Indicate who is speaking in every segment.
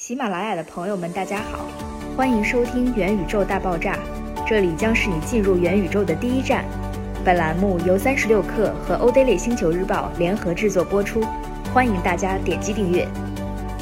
Speaker 1: 喜马拉雅的朋友们，大家好，欢迎收听《元宇宙大爆炸》，这里将是你进入元宇宙的第一站。本栏目由三十六氪和欧 daily 星球日报联合制作播出，欢迎大家点击订阅。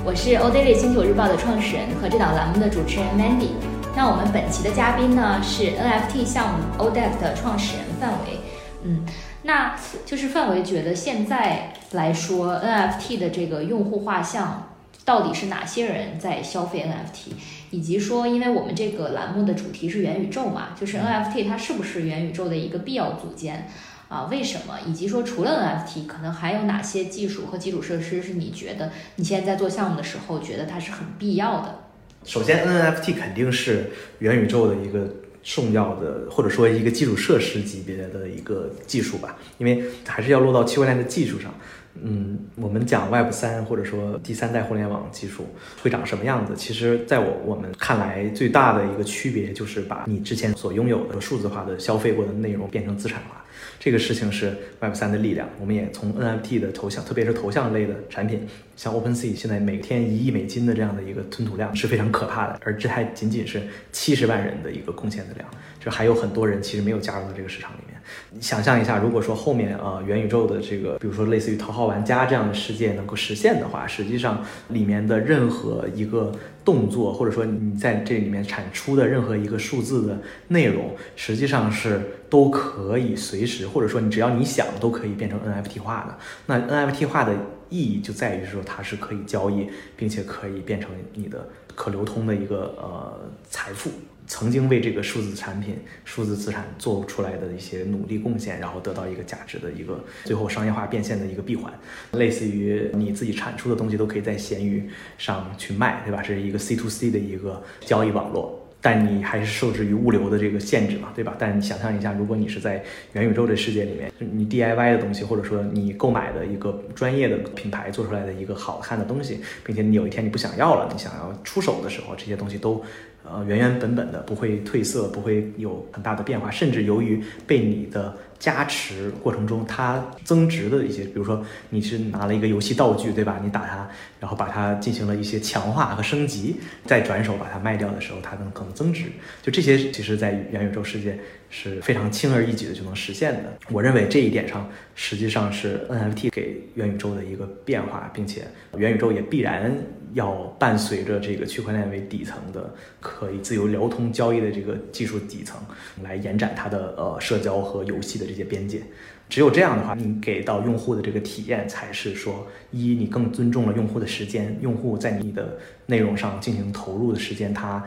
Speaker 2: 我是欧 daily 星球日报的创始人和这档栏目的主持人 Mandy。那我们本期的嘉宾呢是 NFT 项目 ODEF 的创始人范伟。嗯，那就是范伟觉得现在来说 NFT 的这个用户画像。到底是哪些人在消费 NFT，以及说，因为我们这个栏目的主题是元宇宙嘛，就是 NFT 它是不是元宇宙的一个必要组件啊？为什么？以及说，除了 NFT，可能还有哪些技术和基础设施是你觉得你现在在做项目的时候觉得它是很必要的？
Speaker 3: 首先，NFT 肯定是元宇宙的一个重要的，或者说一个基础设施级别的一个技术吧，因为还是要落到区块链的技术上。嗯，我们讲 Web 三或者说第三代互联网技术会长什么样子？其实，在我我们看来，最大的一个区别就是把你之前所拥有的数字化的消费过的内容变成资产化。这个事情是 Web 三的力量。我们也从 NFT 的头像，特别是头像类的产品，像 OpenSea 现在每天一亿美金的这样的一个吞吐量是非常可怕的，而这还仅仅是七十万人的一个贡献的量，这还有很多人其实没有加入到这个市场里面。你想象一下，如果说后面呃元宇宙的这个，比如说类似于头号玩家这样的世界能够实现的话，实际上里面的任何一个动作，或者说你在这里面产出的任何一个数字的内容，实际上是都可以随时，或者说你只要你想都可以变成 NFT 化的。那 NFT 化的意义就在于说它是可以交易，并且可以变成你的可流通的一个呃财富。曾经为这个数字产品、数字资产做出来的一些努力贡献，然后得到一个价值的一个最后商业化变现的一个闭环，类似于你自己产出的东西都可以在闲鱼上去卖，对吧？是一个 C to C 的一个交易网络，但你还是受制于物流的这个限制嘛，对吧？但你想象一下，如果你是在元宇宙的世界里面，你 DIY 的东西，或者说你购买的一个专业的品牌做出来的一个好看的东西，并且你有一天你不想要了，你想要出手的时候，这些东西都。呃，原原本本的不会褪色，不会有很大的变化，甚至由于被你的加持过程中它增值的一些，比如说你是拿了一个游戏道具，对吧？你打它，然后把它进行了一些强化和升级，再转手把它卖掉的时候，它能可能增值。就这些，其实在元宇宙世界是非常轻而易举的就能实现的。我认为这一点上，实际上是 NFT 给元宇宙的一个变化，并且元宇宙也必然。要伴随着这个区块链为底层的可以自由流通交易的这个技术底层来延展它的呃社交和游戏的这些边界。只有这样的话，你给到用户的这个体验才是说，一你更尊重了用户的时间，用户在你的内容上进行投入的时间，它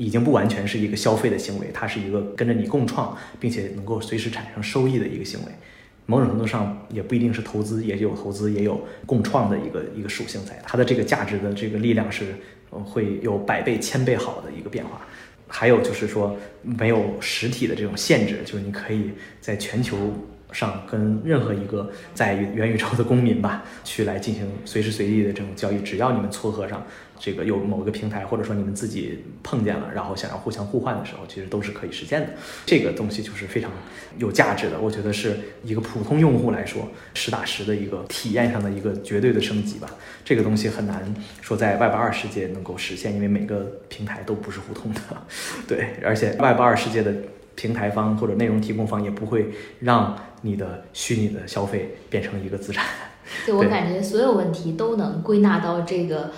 Speaker 3: 已经不完全是一个消费的行为，它是一个跟着你共创，并且能够随时产生收益的一个行为。某种程度上也不一定是投资，也有投资，也有共创的一个一个属性在。它的这个价值的这个力量是，会有百倍、千倍好的一个变化。还有就是说，没有实体的这种限制，就是你可以在全球上跟任何一个在元宇宙的公民吧，去来进行随时随地的这种交易，只要你们撮合上。这个有某个平台，或者说你们自己碰见了，然后想要互相互换的时候，其实都是可以实现的。这个东西就是非常有价值的，我觉得是一个普通用户来说实打实的一个体验上的一个绝对的升级吧。这个东西很难说在 Web 二世界能够实现，因为每个平台都不是互通的。对，而且 Web 二世界的平台方或者内容提供方也不会让你的虚拟的消费变成一个资产。
Speaker 2: 对我感觉所有问题都能归纳到这个。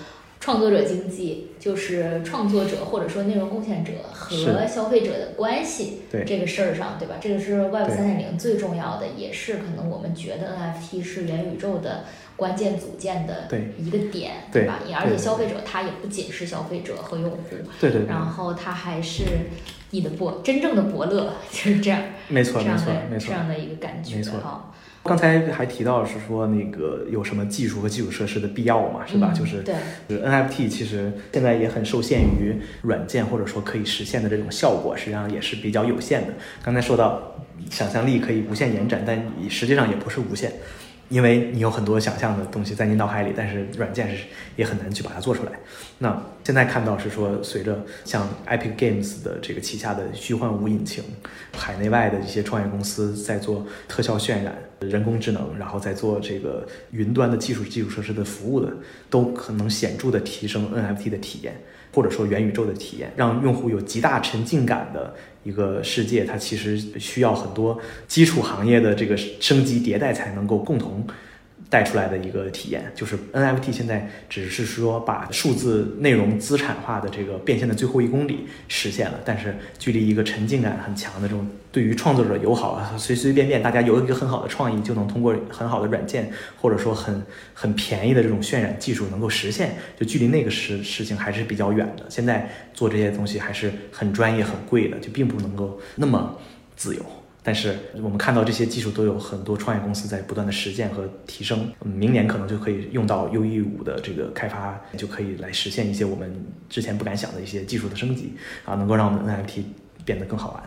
Speaker 2: 创作者经济就是创作者或者说内容贡献者和消费者的关系对。这个事儿上，对吧？这个是 Web 三点零最重要的，也是可能我们觉得 NFT 是元宇宙的关键组件的一个点，对吧？而且消费者他也不仅是消费者和用户，
Speaker 3: 对对，
Speaker 2: 然后他还是你的伯真正的伯乐，就是这样，
Speaker 3: 没错没错
Speaker 2: 没错，这样的一个感觉，
Speaker 3: 没错刚才还提到是说那个有什么技术和基础设施的必要嘛，是吧？就是
Speaker 2: 对
Speaker 3: ，NFT 其实现在也很受限于软件或者说可以实现的这种效果，实际上也是比较有限的。刚才说到想象力可以无限延展，但实际上也不是无限。因为你有很多想象的东西在你脑海里，但是软件是也很难去把它做出来。那现在看到是说，随着像 Epic Games 的这个旗下的虚幻五引擎，海内外的一些创业公司在做特效渲染，人工智能，然后在做这个云端的技术基础设施的服务的，都可能显著的提升 NFT 的体验，或者说元宇宙的体验，让用户有极大沉浸感的一个世界。它其实需要很多基础行业的这个升级迭代才能够共同。带出来的一个体验，就是 NFT 现在只是说把数字内容资产化的这个变现的最后一公里实现了，但是距离一个沉浸感很强的这种对于创作者友好啊，随随便便大家有一个很好的创意就能通过很好的软件或者说很很便宜的这种渲染技术能够实现，就距离那个事事情还是比较远的。现在做这些东西还是很专业很贵的，就并不能够那么自由。但是我们看到这些技术都有很多创业公司在不断的实践和提升，明年可能就可以用到 U E 五的这个开发，就可以来实现一些我们之前不敢想的一些技术的升级啊，能够让我们 NFT 变得更好玩。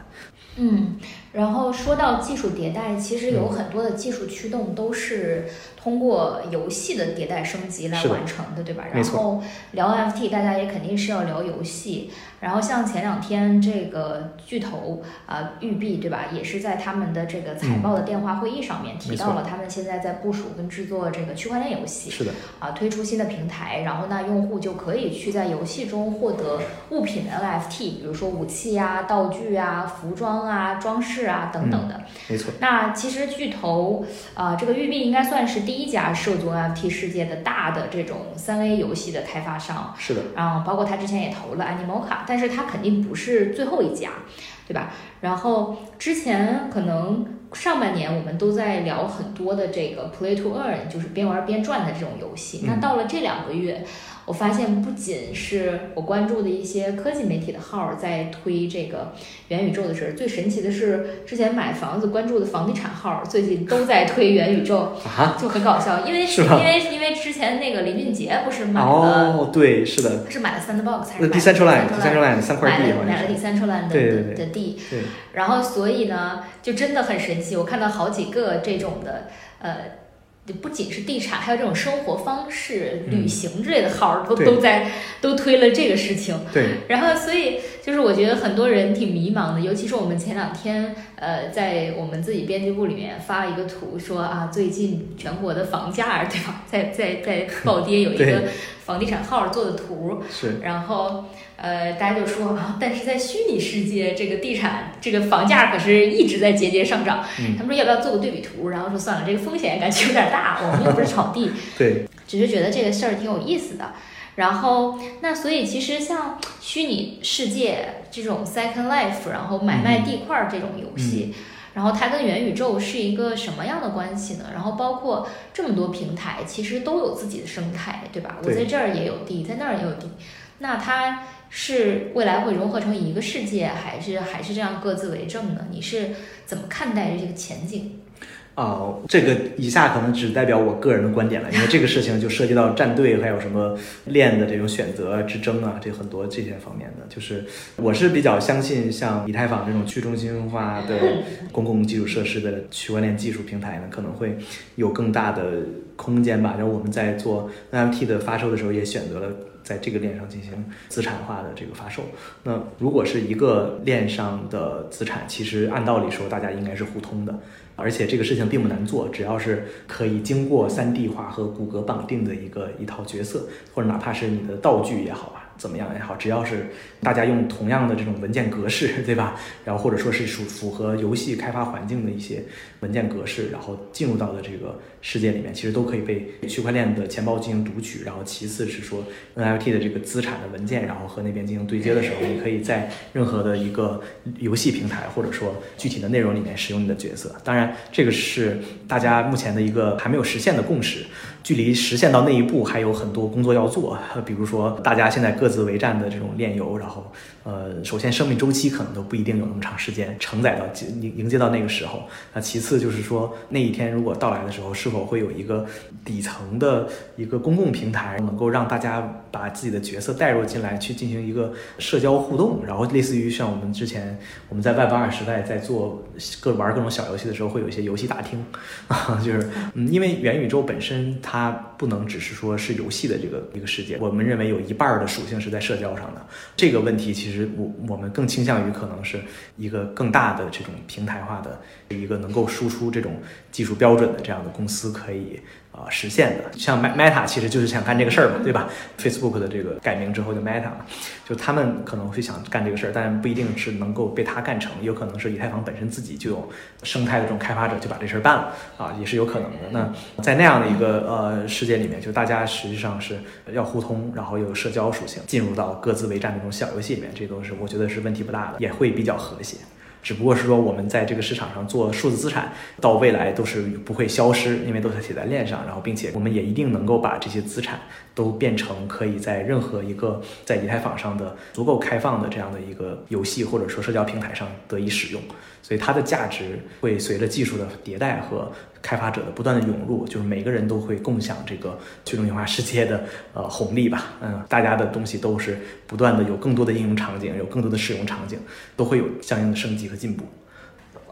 Speaker 2: 嗯，然后说到技术迭代，其实有很多的技术驱动都是通过游戏的迭代升级来完成的，对吧？然后聊 NFT，大家也肯定是要聊游戏。然后像前两天这个巨头啊育碧对吧，也是在他们的这个财报的电话会议上面提到了，他们现在在部署跟制作这个区块链游戏，
Speaker 3: 是的
Speaker 2: 啊，推出新的平台，然后那用户就可以去在游戏中获得物品 NFT，比如说武器啊、道具啊、服装啊、装饰啊等等的，
Speaker 3: 没错。
Speaker 2: 那其实巨头啊，这个育碧应该算是第一家涉足 NFT 世界的大的这种三 A 游戏的开发商，
Speaker 3: 是的，
Speaker 2: 啊，包括他之前也投了 Animoca，但是他肯定不是最后一家，对吧？然后之前可能上半年我们都在聊很多的这个 Play to Earn，就是边玩边赚的这种游戏。那到了这两个月。我发现不仅是我关注的一些科技媒体的号在推这个元宇宙的事儿，最神奇的是之前买房子关注的房地产号最近都在推元宇宙，就很搞笑。因为因为因为之前那个林俊杰不是买了
Speaker 3: 哦，对，是的，他
Speaker 2: 是买了 Sandbox 还是
Speaker 3: 第三车 land？第三块地，
Speaker 2: 买了第三车 land 的的地。
Speaker 3: 对。
Speaker 2: 然后所以呢，就真的很神奇。我看到好几个这种的，呃。不仅是地产，还有这种生活方式、旅行之类的号儿，都都在都推了这个事情。
Speaker 3: 对。
Speaker 2: 然后，所以就是我觉得很多人挺迷茫的，尤其是我们前两天，呃，在我们自己编辑部里面发了一个图，说啊，最近全国的房价对吧，在在在暴跌，有一个房地产号做的图。
Speaker 3: 是。
Speaker 2: 然后。呃，大家就说啊，但是在虚拟世界，这个地产这个房价可是一直在节节上涨。他们说要不要做个对比图？然后说算了，这个风险感觉有点大，我们又不是炒地，
Speaker 3: 对，
Speaker 2: 只是觉得这个事儿挺有意思的。然后那所以其实像虚拟世界这种 Second Life，然后买卖地块这种游戏，然后它跟元宇宙是一个什么样的关系呢？然后包括这么多平台，其实都有自己的生态，对吧？我在这儿也有地，在那儿也有地，那它。是未来会融合成一个世界，还是还是这样各自为政呢？你是怎么看待这个前景？
Speaker 3: 啊，这个以下可能只代表我个人的观点了，因为这个事情就涉及到战队，还有什么链的这种选择之争啊，这很多这些方面的。就是我是比较相信像以太坊这种去中心化的 公共基础设施的区块链技术平台呢，可能会有更大的空间吧。然后我们在做 NFT 的发售的时候，也选择了。在这个链上进行资产化的这个发售，那如果是一个链上的资产，其实按道理说大家应该是互通的，而且这个事情并不难做，只要是可以经过三 D 化和骨骼绑定的一个一套角色，或者哪怕是你的道具也好啊。怎么样也好，只要是大家用同样的这种文件格式，对吧？然后或者说是属符合游戏开发环境的一些文件格式，然后进入到的这个世界里面，其实都可以被区块链的钱包进行读取。然后其次是说 NFT 的这个资产的文件，然后和那边进行对接的时候，你可以在任何的一个游戏平台或者说具体的内容里面使用你的角色。当然，这个是大家目前的一个还没有实现的共识。距离实现到那一步还有很多工作要做，比如说大家现在各自为战的这种炼油，然后呃，首先生命周期可能都不一定有那么长时间承载到迎迎接到那个时候。那其次就是说那一天如果到来的时候，是否会有一个底层的一个公共平台，能够让大家把自己的角色带入进来，去进行一个社交互动，然后类似于像我们之前我们在 Web 二时代在做各玩各种小游戏的时候，会有一些游戏大厅啊，就是嗯，因为元宇宙本身它。它不能只是说是游戏的这个一个世界。我们认为有一半的属性是在社交上的。这个问题其实我我们更倾向于可能是一个更大的这种平台化的一个能够输出这种技术标准的这样的公司可以。啊，实现的像 Meta 其实就是想干这个事儿嘛，对吧？Facebook 的这个改名之后就 Meta 嘛，就他们可能会想干这个事儿，但不一定是能够被他干成，有可能是以太坊本身自己就有生态的这种开发者就把这事儿办了啊，也是有可能的。那在那样的一个呃世世界里面，就大家实际上是要互通，然后又有社交属性，进入到各自为战的这种小游戏里面，这都是我觉得是问题不大的，也会比较和谐。只不过是说，我们在这个市场上做数字资产，到未来都是不会消失，因为都是写在链上。然后，并且我们也一定能够把这些资产都变成可以在任何一个在以太坊上的足够开放的这样的一个游戏或者说社交平台上得以使用。所以，它的价值会随着技术的迭代和。开发者的不断的涌入，就是每个人都会共享这个去中心化世界的呃红利吧。嗯，大家的东西都是不断的有更多的应用场景，有更多的使用场景，都会有相应的升级和进步。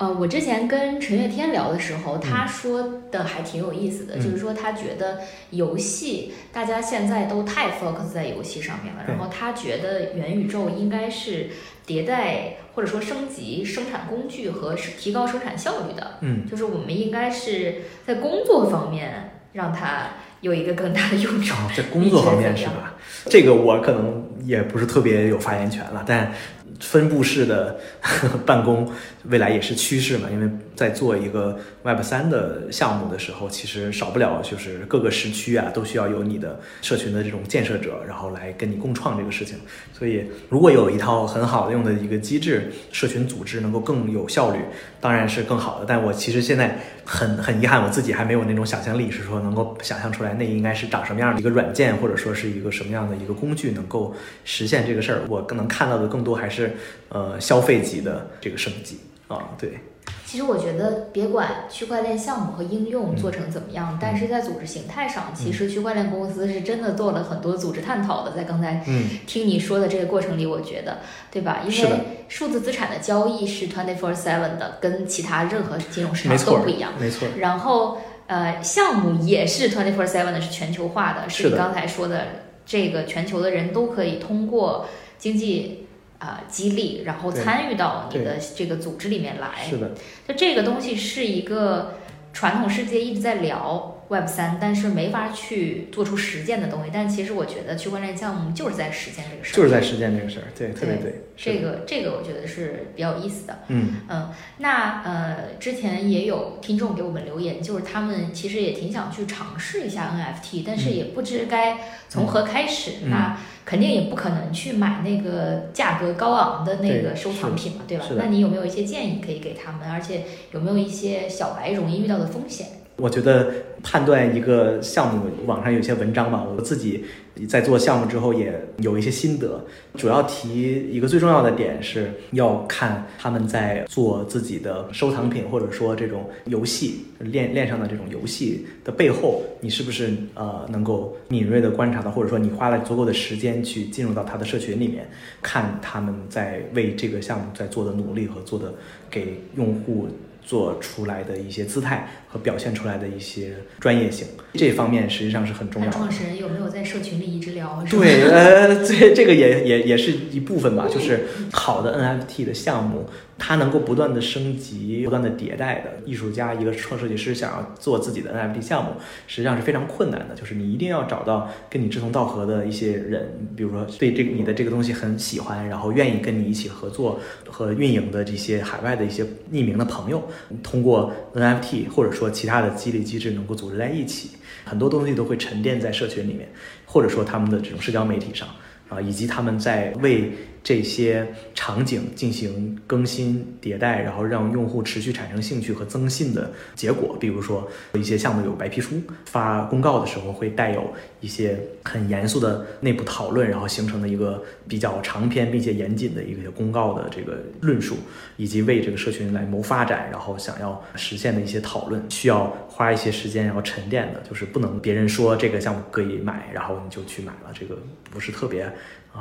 Speaker 2: 呃，我之前跟陈月天聊的时候，他说的还挺有意思的，就是说他觉得游戏大家现在都太 focus 在游戏上面了，然后他觉得元宇宙应该是迭代。或者说升级生产工具和提高生产效率的，
Speaker 3: 嗯，
Speaker 2: 就是我们应该是在工作方面让它有一个更大的用处。
Speaker 3: 在工作方面是吧？这个我可能也不是特别有发言权了，但。分布式的 办公未来也是趋势嘛？因为在做一个 Web 三的项目的时候，其实少不了就是各个时区啊，都需要有你的社群的这种建设者，然后来跟你共创这个事情。所以，如果有一套很好用的一个机制，社群组织能够更有效率，当然是更好的。但我其实现在很很遗憾，我自己还没有那种想象力，是说能够想象出来那应该是长什么样的一个软件，或者说是一个什么样的一个工具能够实现这个事儿。我更能看到的更多还是。呃，消费级的这个升级啊，对。
Speaker 2: 其实我觉得，别管区块链项目和应用做成怎么样，但是在组织形态上，其实区块链公司是真的做了很多组织探讨的。在刚才听你说的这个过程里，我觉得，对吧？因为数字资产的交易是 twenty four seven 的，跟其他任何金融市场都不一样。
Speaker 3: 没错。
Speaker 2: 然后，呃，项目也是 twenty four seven 的，是全球化的，是你刚才说的这个全球的人都可以通过经济。啊，激励，然后参与到你的这个组织里面来。
Speaker 3: 是的，
Speaker 2: 就这个东西是一个传统世界一直在聊 Web 三，但是没法去做出实践的东西。但其实我觉得区块链项目就是在实践这个事儿，
Speaker 3: 就是在实践这个事儿。对，特别
Speaker 2: 对。这个这个我觉得是比较有意思的。
Speaker 3: 嗯
Speaker 2: 嗯，那呃，之前也有听众给我们留言，就是他们其实也挺想去尝试一下 NFT，但是也不知该从何开始。那肯定也不可能去买那个价格高昂的那个收藏品嘛，对吧？那你有没有一些建议可以给他们？而且有没有一些小白容易遇到的风险？
Speaker 3: 我觉得判断一个项目，网上有些文章吧，我自己。在做项目之后也有一些心得，主要提一个最重要的点是要看他们在做自己的收藏品或者说这种游戏链链上的这种游戏的背后，你是不是呃能够敏锐的观察到，或者说你花了足够的时间去进入到他的社群里面，看他们在为这个项目在做的努力和做的给用户。做出来的一些姿态和表现出来的一些专业性，这方面实际上是很重要的。
Speaker 2: 创始人有没有在社群里一直聊？
Speaker 3: 对，呃，这这个也也也是一部分吧，就是好的 NFT 的项目。它能够不断的升级、不断的迭代的艺术家，一个创设计师想要做自己的 NFT 项目，实际上是非常困难的。就是你一定要找到跟你志同道合的一些人，比如说对这个你的这个东西很喜欢，然后愿意跟你一起合作和运营的这些海外的一些匿名的朋友，通过 NFT 或者说其他的激励机制能够组织在一起，很多东西都会沉淀在社群里面，或者说他们的这种社交媒体上啊，以及他们在为。这些场景进行更新迭代，然后让用户持续产生兴趣和增信的结果，比如说一些项目有白皮书，发公告的时候会带有一些很严肃的内部讨论，然后形成的一个比较长篇并且严谨的一个公告的这个论述，以及为这个社群来谋发展，然后想要实现的一些讨论，需要花一些时间然后沉淀的，就是不能别人说这个项目可以买，然后你就去买了，这个不是特别。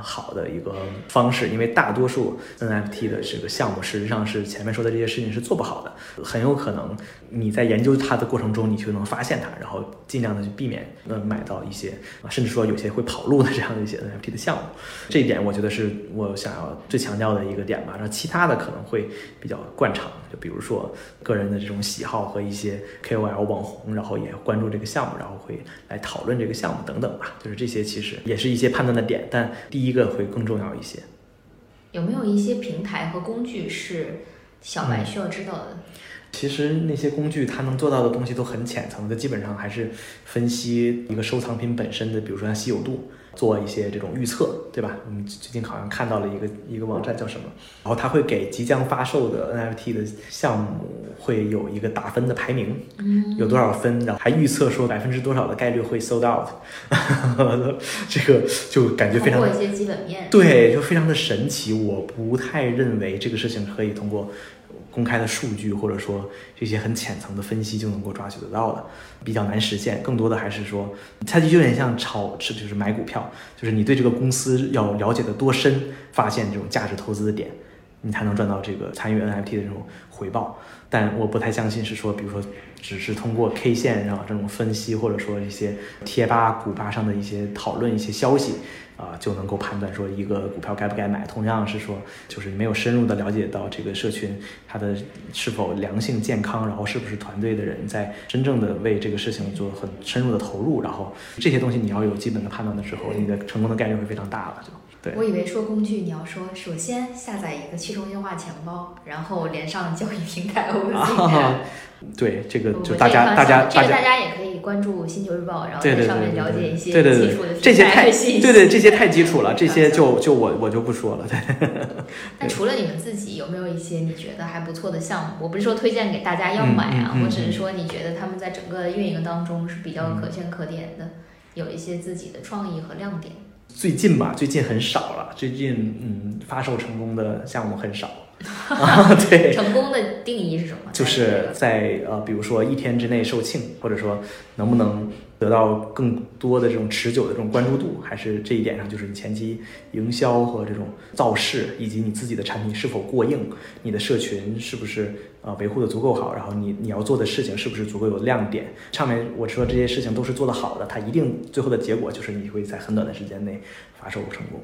Speaker 3: 好的一个方式，因为大多数 NFT 的这个项目，事实上是前面说的这些事情是做不好的，很有可能你在研究它的过程中，你就能发现它，然后尽量的去避免呃买到一些，甚至说有些会跑路的这样的一些 NFT 的 项目。这一点我觉得是我想要最强调的一个点吧。然后其他的可能会比较惯常，就比如说个人的这种喜好和一些 KOL 网红，然后也关注这个项目，然后会来讨论这个项目等等吧。就是这些其实也是一些判断的点，但第一个会更重要一些。
Speaker 2: 有没有一些平台和工具是小白需要知道的？
Speaker 3: 其实那些工具它能做到的东西都很浅层的，基本上还是分析一个收藏品本身的，比如说像稀有度。做一些这种预测，对吧？我们最近好像看到了一个一个网站叫什么，然后它会给即将发售的 NFT 的项目会有一个打分的排名，有多少分，然后还预测说百分之多少的概率会 sold out，这个就感觉非常
Speaker 2: 通过一些基本面，
Speaker 3: 对，就非常的神奇。我不太认为这个事情可以通过。公开的数据或者说这些很浅层的分析就能够抓取得到的，比较难实现。更多的还是说，它就有点像炒，是就是买股票，就是你对这个公司要了解的多深，发现这种价值投资的点，你才能赚到这个参与 NFT 的这种回报。但我不太相信是说，比如说只是通过 K 线上这种分析，或者说一些贴吧、股吧上的一些讨论、一些消息。啊，就能够判断说一个股票该不该买。同样是说，就是没有深入的了解到这个社群它的是否良性健康，然后是不是团队的人在真正的为这个事情做很深入的投入，然后这些东西你要有基本的判断的时候，你的成功的概率会非常大了。就对。
Speaker 2: 我以为说工具，你要说首先下载一个去中心化钱包，然后连上交易平台
Speaker 3: OpenSea。对，这个就大家大家
Speaker 2: 大家也可以关注星球日报，然后在上面了解一些
Speaker 3: 基础的这些太对对这些太基础了，这些 就就我我就不说了。对。
Speaker 2: 那除了你们自己，有没有一些你觉得还不错的项目？我不是说推荐给大家要买啊，我只是说你觉得他们在整个运营当中是比较可圈可点的，有一些自己的创意和亮点。
Speaker 3: 最近吧，最近很少了。最近嗯，发售成功的项目很少。啊，对，
Speaker 2: 成功的定义是什么？
Speaker 3: 就是在呃，比如说一天之内售罄，或者说能不能得到更多的这种持久的这种关注度，还是这一点上，就是你前期营销和这种造势，以及你自己的产品是否过硬，你的社群是不是呃维护的足够好，然后你你要做的事情是不是足够有亮点？上面我说这些事情都是做得好的，它一定最后的结果就是你会在很短的时间内发售成功。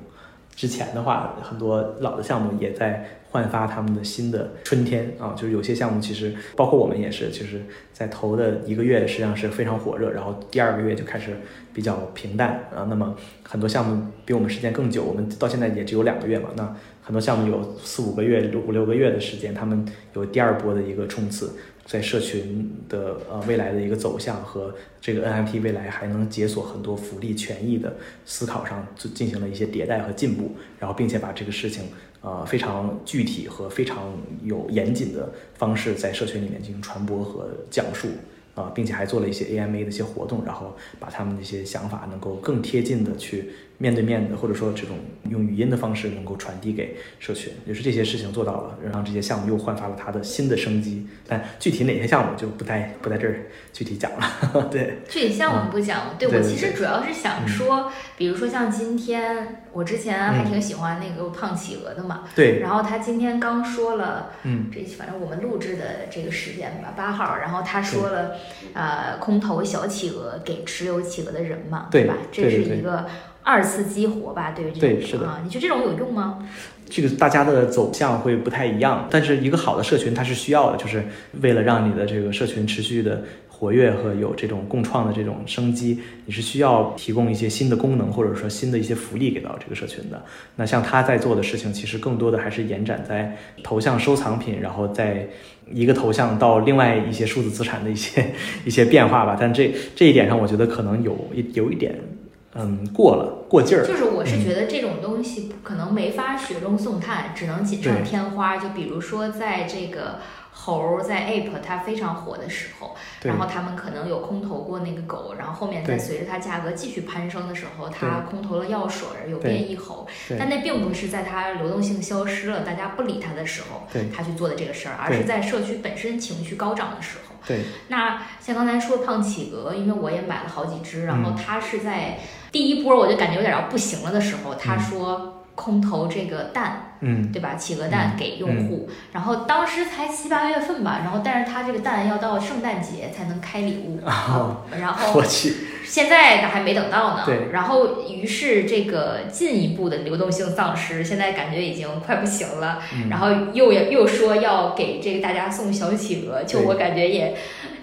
Speaker 3: 之前的话，很多老的项目也在焕发他们的新的春天啊，就是有些项目其实包括我们也是，就是在头的一个月实际上是非常火热，然后第二个月就开始比较平淡啊。那么很多项目比我们时间更久，我们到现在也只有两个月嘛。那很多项目有四五个月、五六个月的时间，他们有第二波的一个冲刺。在社群的呃未来的一个走向和这个 NFT 未来还能解锁很多福利权益的思考上，就进行了一些迭代和进步，然后并且把这个事情呃非常具体和非常有严谨的方式在社群里面进行传播和讲述。啊，并且还做了一些 AMA 的一些活动，然后把他们的一些想法能够更贴近的去面对面的，或者说这种用语音的方式能够传递给社群，也是这些事情做到了，让这些项目又焕发了它的新的生机。但具体哪些项目就不在不在这儿具体讲了。对，
Speaker 2: 具体项目不讲。对我其实主要是想说，比如说像今天，我之前还挺喜欢那个胖企鹅的嘛。
Speaker 3: 对。
Speaker 2: 然后他今天刚说了，嗯，这反正我们录制的这个时间吧，八号，然后他说了。呃，空投小企鹅给持有企鹅的人嘛，
Speaker 3: 对
Speaker 2: 吧？这是一个二次激活吧？对于这
Speaker 3: 对是的
Speaker 2: 啊，你觉得这种有用吗？
Speaker 3: 这个大家的走向会不太一样，但是一个好的社群它是需要的，就是为了让你的这个社群持续的。活跃和有这种共创的这种生机，你是需要提供一些新的功能，或者说新的一些福利给到这个社群的。那像他在做的事情，其实更多的还是延展在头像收藏品，然后在一个头像到另外一些数字资产的一些一些变化吧。但这这一点上，我觉得可能有一有一点，嗯，过了过劲儿。
Speaker 2: 就是我是觉得这种东西可能没法雪中送炭，只能锦上添花。就比如说在这个。猴在 Ape 它非常火的时候，然后他们可能有空投过那个狗，然后后面再随着它价格继续攀升的时候，它空投了药水，有变异猴，但那并不是在它流动性消失了，大家不理它的时候，它去做的这个事儿，而是在社区本身情绪高涨的时候。
Speaker 3: 对，
Speaker 2: 那像刚才说胖企鹅，因为我也买了好几只，然后它是在第一波我就感觉有点要不行了的时候，他说。空投这个蛋，
Speaker 3: 嗯，
Speaker 2: 对吧？企鹅蛋给用户，然后当时才七八月份吧，然后但是他这个蛋要到圣诞节才能开礼物，
Speaker 3: 哦
Speaker 2: 然后
Speaker 3: 我去，
Speaker 2: 现在还没等到呢。
Speaker 3: 对
Speaker 2: 然后于是这个进一步的流动性丧失，现在感觉已经快不行了。
Speaker 3: 嗯
Speaker 2: 然后又又说要给这个大家送小企鹅，就我感觉也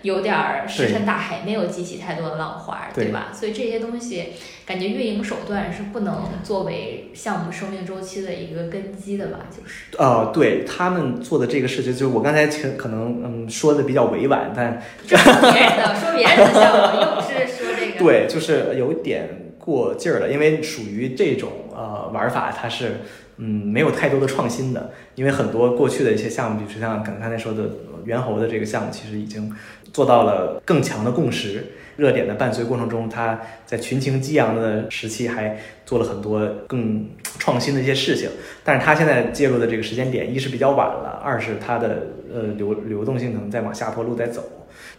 Speaker 2: 有点儿石沉大海，没有激起太多的浪花，
Speaker 3: 对
Speaker 2: 对吧？所以这些东西感觉运营手段是不能作为项目生命周期的一个根基的吧？就是
Speaker 3: 呃，对他们做的这个事情，就是我刚才可可能嗯说的比较委婉，但
Speaker 2: 这 说别人的，说别人的项目，又不是说这个。
Speaker 3: 对，就是有点过劲儿了，因为属于这种呃玩法，它是嗯没有太多的创新的，因为很多过去的一些项目，比如像刚刚才说的呃猿猴的这个项目，其实已经做到了更强的共识。热点的伴随过程中，它在群情激昂的时期还做了很多更创新的一些事情，但是他现在介入的这个时间点，一是比较晚了，二是它的呃流流动性可能在往下坡路在走。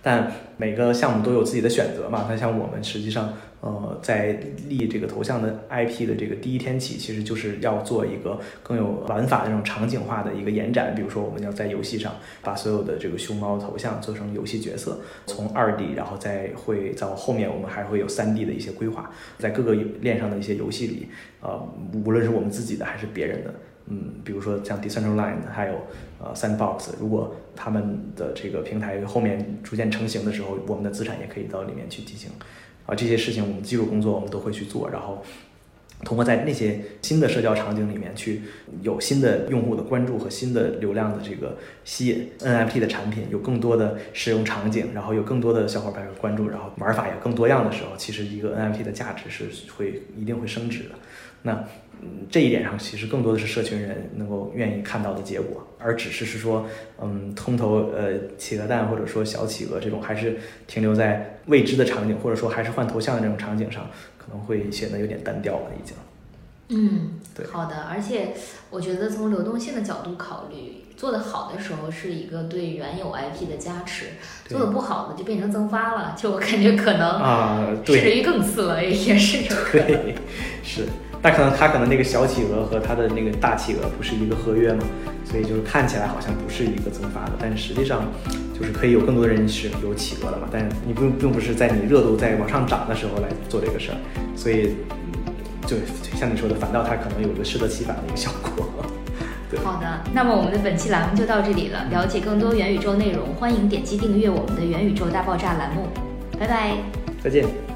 Speaker 3: 但每个项目都有自己的选择嘛。那像我们实际上，呃，在立这个头像的 IP 的这个第一天起，其实就是要做一个更有玩法的这种场景化的一个延展。比如说，我们要在游戏上把所有的这个熊猫头像做成游戏角色，从二 D，然后再会到后面我们还会有三 D 的一些规划，在各个链上的一些游戏里，呃，无论是我们自己的还是别人的。嗯，比如说像 Decentraland，还有呃 Sandbox，如果他们的这个平台后面逐渐成型的时候，我们的资产也可以到里面去进行啊这些事情，我们技术工作我们都会去做，然后通过在那些新的社交场景里面去有新的用户的关注和新的流量的这个吸引 NFT 的产品有更多的使用场景，然后有更多的小伙伴关注，然后玩法也更多样的时候，其实一个 NFT 的价值是会一定会升值的。那嗯，这一点上其实更多的是社群人能够愿意看到的结果，而只是是说，嗯，通投呃企鹅蛋或者说小企鹅这种，还是停留在未知的场景，或者说还是换头像的这种场景上，可能会显得有点单调了已经。
Speaker 2: 嗯
Speaker 3: 对，
Speaker 2: 好的。而且我觉得从流动性的角度考虑，做得好的时候是一个对原有 IP 的加持，做得不好的就变成增发了。就我感觉可能
Speaker 3: 啊，
Speaker 2: 至
Speaker 3: 对
Speaker 2: 于更次了，也是有可能。
Speaker 3: 对，是，但可能他可能那个小企鹅和他的那个大企鹅不是一个合约嘛，所以就是看起来好像不是一个增发的，但是实际上就是可以有更多的人是有企鹅了嘛，但是你并并不是在你热度在往上涨的时候来做这个事儿，所以嗯就像你说的，反倒它可能有一个适得其反的一个效果。
Speaker 2: 好的，那么我们的本期栏目就到这里了。了解更多元宇宙内容，欢迎点击订阅我们的元宇宙大爆炸栏目。拜拜。
Speaker 3: 再见。